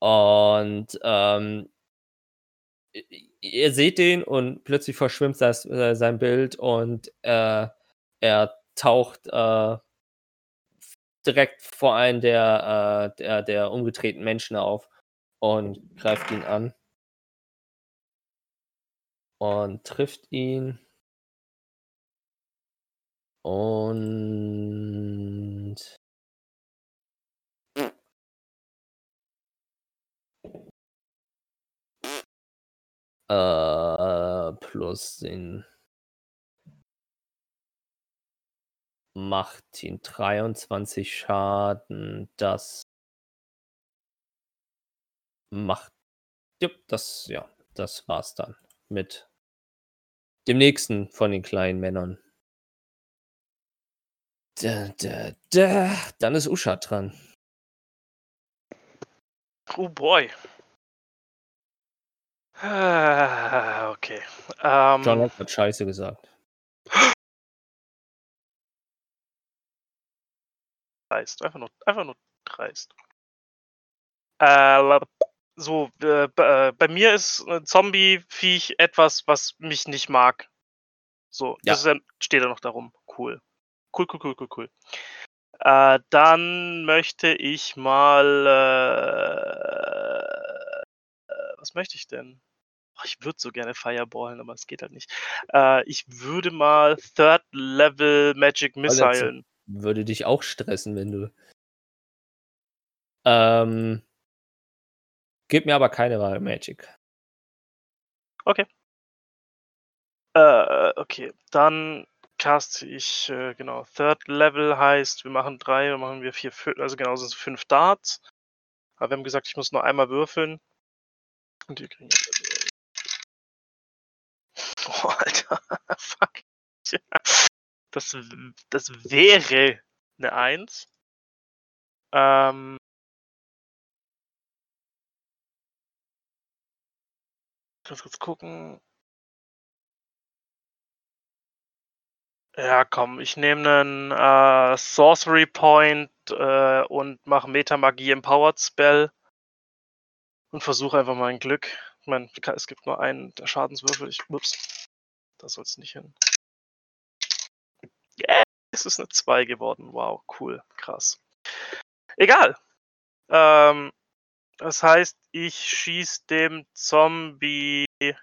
Und ähm, ihr seht den und plötzlich verschwimmt das, äh, sein Bild und äh, er taucht äh, direkt vor einen der, äh, der, der umgedrehten Menschen auf und greift ihn an. Und trifft ihn. Und. Äh, plus den. macht ihn 23 Schaden. Das macht. Ja, das, ja, das war's dann mit dem nächsten von den kleinen Männern. Da, da, da. Dann ist Usha dran. Oh boy. Ah, Okay. Ähm, John Locke hat Scheiße gesagt. dreist. Einfach nur, einfach nur dreist. Äh, so, äh, äh, bei mir ist ein Zombie-Viech etwas, was mich nicht mag. So, Ja. das ist steht da noch darum. Cool. Cool, cool, cool, cool, cool. Äh, dann möchte ich mal. Äh, äh, was möchte ich denn? Oh, ich würde so gerne Fireballen, aber es geht halt nicht. Äh, ich würde mal Third Level Magic. Missilen. Würde dich auch stressen, wenn du. Ähm. Gib mir aber keine Wahl, Magic. Äh, okay, dann caste ich, äh, genau, Third Level heißt, wir machen drei, dann machen wir vier, fü- also genau, sind es fünf Darts. Aber wir haben gesagt, ich muss nur einmal würfeln. Und die kriegen. Oh, Alter. Fuck. Das, das wäre eine Eins. Ähm. Ganz kurz gucken. Ja, komm, ich nehme einen äh, Sorcery Point äh, und mache Metamagie Empowered Spell und versuche einfach mein Glück. Ich meine, es gibt nur einen der Schadenswürfel. Ich, ups, da soll es nicht hin. Yeah, es ist eine 2 geworden. Wow, cool, krass. Egal. Ähm, das heißt, ich schieße dem Zombie. Äh,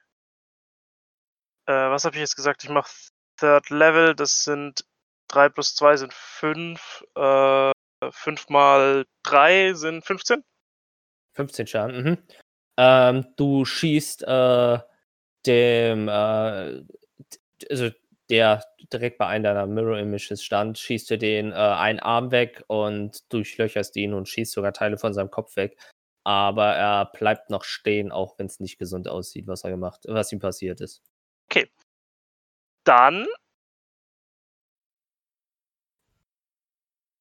was habe ich jetzt gesagt? Ich mache Third Level, das sind 3 plus 2 sind 5. Äh, 5 mal 3 sind 15. 15 Schaden. Mhm. Ähm, du schießt äh, dem, äh, also der direkt bei einem deiner Mirror Images stand, schießt du den äh, einen Arm weg und durchlöcherst ihn und schießt sogar Teile von seinem Kopf weg. Aber er bleibt noch stehen, auch wenn es nicht gesund aussieht, was er gemacht, was ihm passiert ist. Dann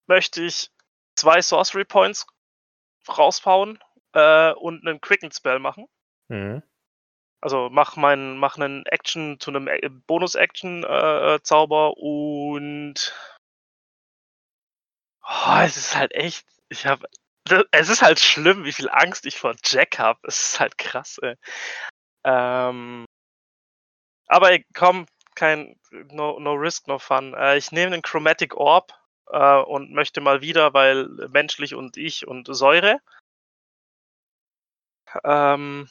möchte ich zwei Sorcery Points raushauen äh, und einen Quicken Spell machen. Mhm. Also mach meinen, mach einen Action zu einem äh, Bonus-Action-Zauber und oh, es ist halt echt, ich habe, es ist halt schlimm, wie viel Angst ich vor Jack habe. Es ist halt krass, ey. Ähm, aber ey, komm, kein, no, no risk, no fun. Äh, ich nehme den Chromatic Orb äh, und möchte mal wieder, weil menschlich und ich und Säure. Ähm,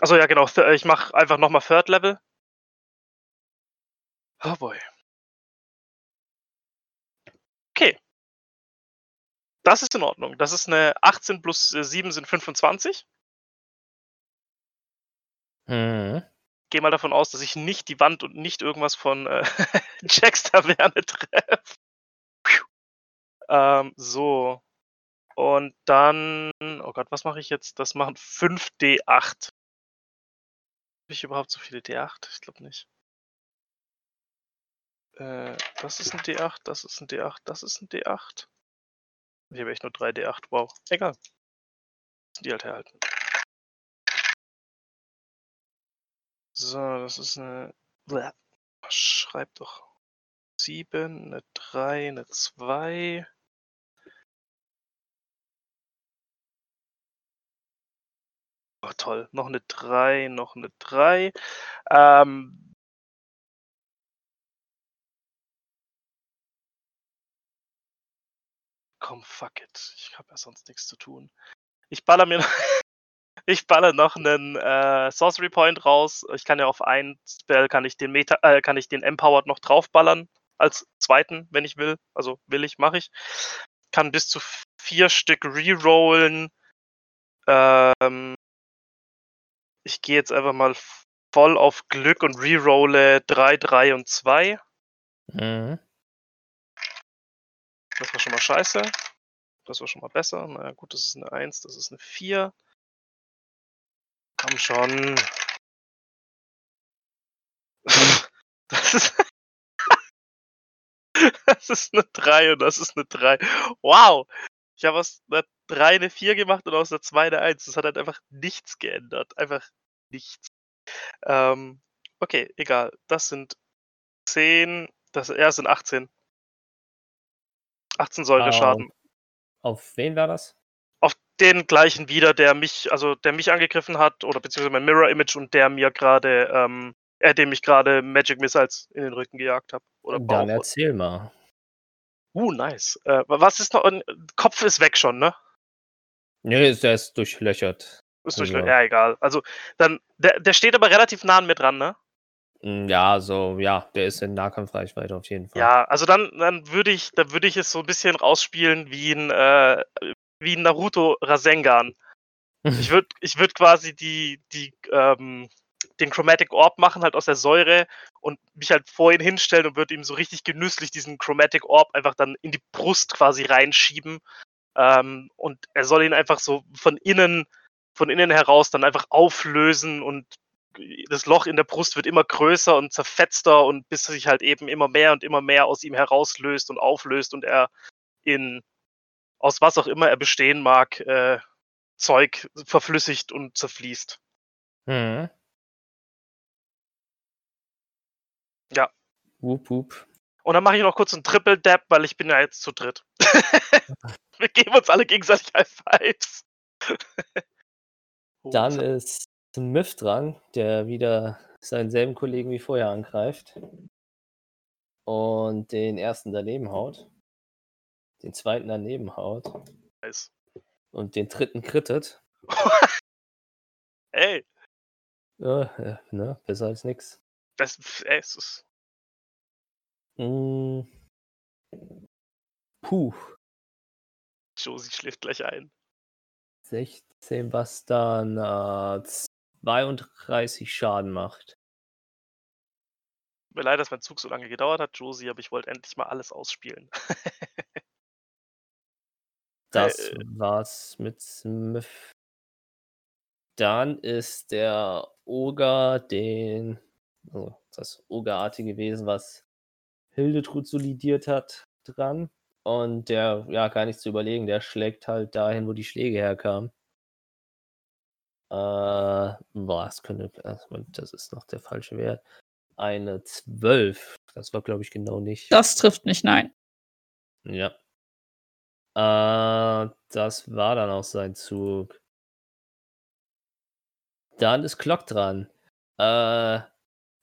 also ja, genau. Ich mache einfach nochmal Third Level. Oh boy. Okay. Das ist in Ordnung. Das ist eine 18 plus äh, 7 sind 25. Mhm. Gehe mal davon aus, dass ich nicht die Wand und nicht irgendwas von äh, Jacks Taverne treffe. Ähm, so. Und dann. Oh Gott, was mache ich jetzt? Das machen 5D8. Habe ich überhaupt so viele D8? Ich glaube nicht. Äh, das ist ein D8, das ist ein D8, das ist ein D8. Ich habe echt nur 3 D8. Wow. Egal. Die halt herhalten. So, das ist eine. Schreib doch. 7, eine 3, eine 2. Oh, toll. Noch eine 3, noch eine 3. Ähm, komm, fuck it. Ich habe ja sonst nichts zu tun. Ich baller mir. ich baller noch einen äh, Sorcery Point raus. Ich kann ja auf einen Spell kann ich den Meta, äh, kann ich den Empowered noch draufballern als zweiten, wenn ich will. Also will ich, mache ich. Kann bis zu vier Stück rerollen. Ähm, ich gehe jetzt einfach mal voll auf Glück und rerolle 3, 3 und 2. Mhm. Das war schon mal scheiße. Das war schon mal besser. Na ja, gut, das ist eine 1, das ist eine 4. Komm schon. Das ist. Das ist eine 3 und das ist eine 3. Wow! Ich habe aus einer 3 eine 4 gemacht und aus einer 2 eine 1. Das hat halt einfach nichts geändert. Einfach nichts. Ähm, okay, egal. Das sind 10. Das, ja, das sind 18. 18 soll der Au. Schaden. Auf wen war das? Auf den gleichen wieder, der mich, also der mich angegriffen hat, oder beziehungsweise mein Mirror Image und der mir gerade, ähm, äh, dem ich gerade Magic Missiles in den Rücken gejagt habe. Dann Bauch. erzähl mal. Uh, nice. Äh, was ist noch? Kopf ist weg schon, ne? Nee, der ist durchlöchert. Ist durch, Also- ja, egal. Also, dann, der, der steht aber relativ nah an mir dran, ne? Mm, Ja, so, ja, der ist in Nahkampfreichweite auf jeden Fall. Ja, also dann, dann würde ich, dann würde ich es so ein bisschen rausspielen wie ein, äh, wie ein Naruto Rasengan. Ich würde, ich würde quasi die, die, ähm, den Chromatic Orb machen, halt aus der Säure und mich halt vor ihn hinstellen und würde ihm so richtig genüsslich diesen Chromatic Orb einfach dann in die Brust quasi reinschieben. Ähm, und er soll ihn einfach so von innen, von innen heraus dann einfach auflösen und das Loch in der Brust wird immer größer und zerfetzter und bis sich halt eben immer mehr und immer mehr aus ihm herauslöst und auflöst und er in aus was auch immer er bestehen mag, äh, Zeug verflüssigt und zerfließt. Hm. Ja. Wup, wup. Und dann mache ich noch kurz einen Triple Dab, weil ich bin ja jetzt zu dritt. Wir geben uns alle gegenseitig High Fives. Dann das- ist Smith dran, der wieder seinen selben Kollegen wie vorher angreift. Und den ersten daneben haut. Den zweiten daneben haut. nice. Und den dritten krittet. Ey, Ja, äh, ne, besser als nix. das, ey, es ist, Mm. Puh. Josie schläft gleich ein. 16, was dann äh, 32 Schaden macht. Tut Mir leid, dass mein Zug so lange gedauert hat, Josie, aber ich wollte endlich mal alles ausspielen. Das Äh, war's mit Smith. Dann ist der Oger, den, also das Ogerartige Wesen, was Hildetrud solidiert hat, dran. Und der, ja, gar nicht zu überlegen, der schlägt halt dahin, wo die Schläge herkamen. Äh, boah, das könnte, das ist noch der falsche Wert. Eine 12. Das war, glaube ich, genau nicht. Das trifft nicht, nein. Ja. Äh, das war dann auch sein Zug. Dann ist Glock dran. Äh,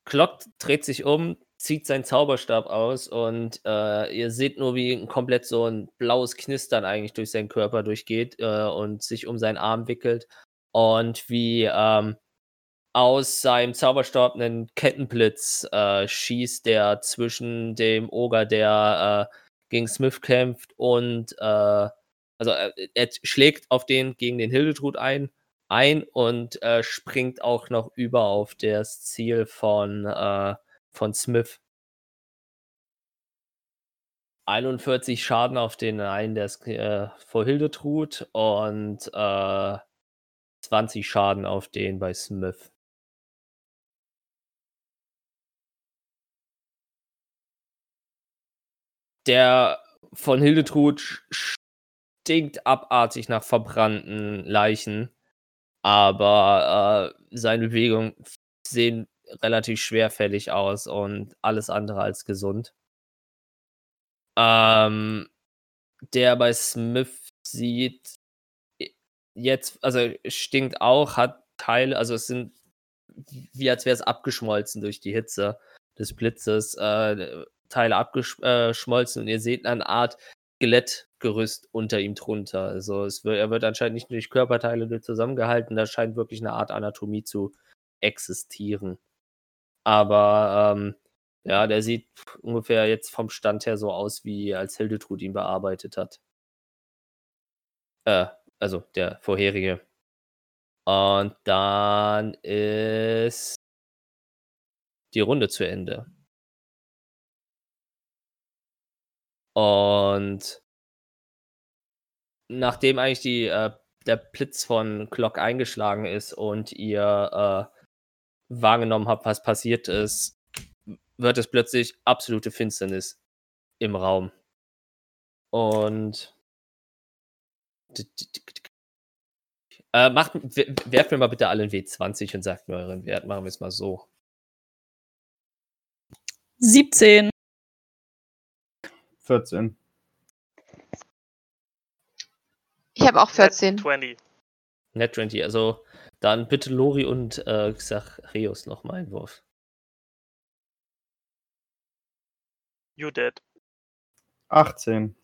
Glock dreht sich um, zieht seinen Zauberstab aus und äh, ihr seht nur, wie komplett so ein blaues Knistern eigentlich durch seinen Körper durchgeht äh, und sich um seinen Arm wickelt und wie ähm, aus seinem Zauberstab einen Kettenblitz äh, schießt, der zwischen dem Oger, der äh, gegen Smith kämpft und äh, also er, er schlägt auf den gegen den Hildetrud ein, ein und äh, springt auch noch über auf das Ziel von, äh, von Smith. 41 Schaden auf den einen, der ist äh, vor Hildetrud und äh, 20 Schaden auf den bei Smith. Der von Hildetrud stinkt abartig nach verbrannten Leichen, aber äh, seine Bewegungen sehen relativ schwerfällig aus und alles andere als gesund. Ähm, der bei Smith sieht jetzt, also stinkt auch, hat Teile, also es sind wie als wäre es abgeschmolzen durch die Hitze des Blitzes, äh, Teile abgeschmolzen und ihr seht eine Art Skelettgerüst unter ihm drunter. Also es wird, er wird anscheinend nicht durch Körperteile zusammengehalten, da scheint wirklich eine Art Anatomie zu existieren. Aber ähm, ja, der sieht ungefähr jetzt vom Stand her so aus, wie als Hildetrud ihn bearbeitet hat. Äh, also der vorherige. Und dann ist die Runde zu Ende. Und nachdem eigentlich die, äh, der Blitz von Glock eingeschlagen ist und ihr äh, wahrgenommen habt, was passiert ist, wird es plötzlich absolute Finsternis im Raum. Und äh, macht, werft mir mal bitte alle einen W20 und sagt mir euren Wert. Machen wir es mal so. 17. 14. Ich habe auch 14. 20. Net 20. Also dann bitte Lori und äh, Xachreus noch mal einen Wurf. You dead. 18.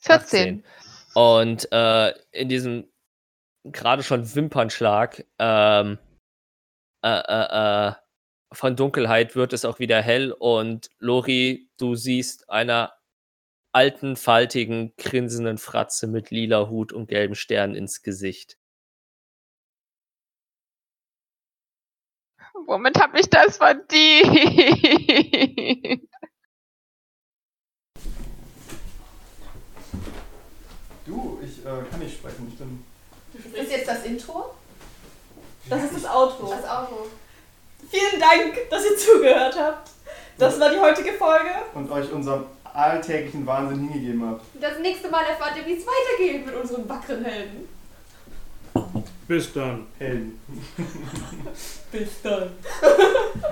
14. 18. Und äh, in diesem gerade schon Wimpernschlag ähm, äh, äh, äh, von Dunkelheit wird es auch wieder hell und Lori, du siehst einer alten, faltigen, grinsenden Fratze mit lila Hut und gelben Sternen ins Gesicht. Womit habe ich das verdient? Du, ich äh, kann nicht sprechen. Ich bin. Das ist jetzt das Intro? Das ist das Outro. Das Auto. Vielen Dank, dass ihr zugehört habt. Das war die heutige Folge. Und euch unserem alltäglichen Wahnsinn hingegeben habt. Das nächste Mal erfahrt ihr, wie es weitergeht mit unseren wackeren Helden. Bis dann. Helden. Bis dann.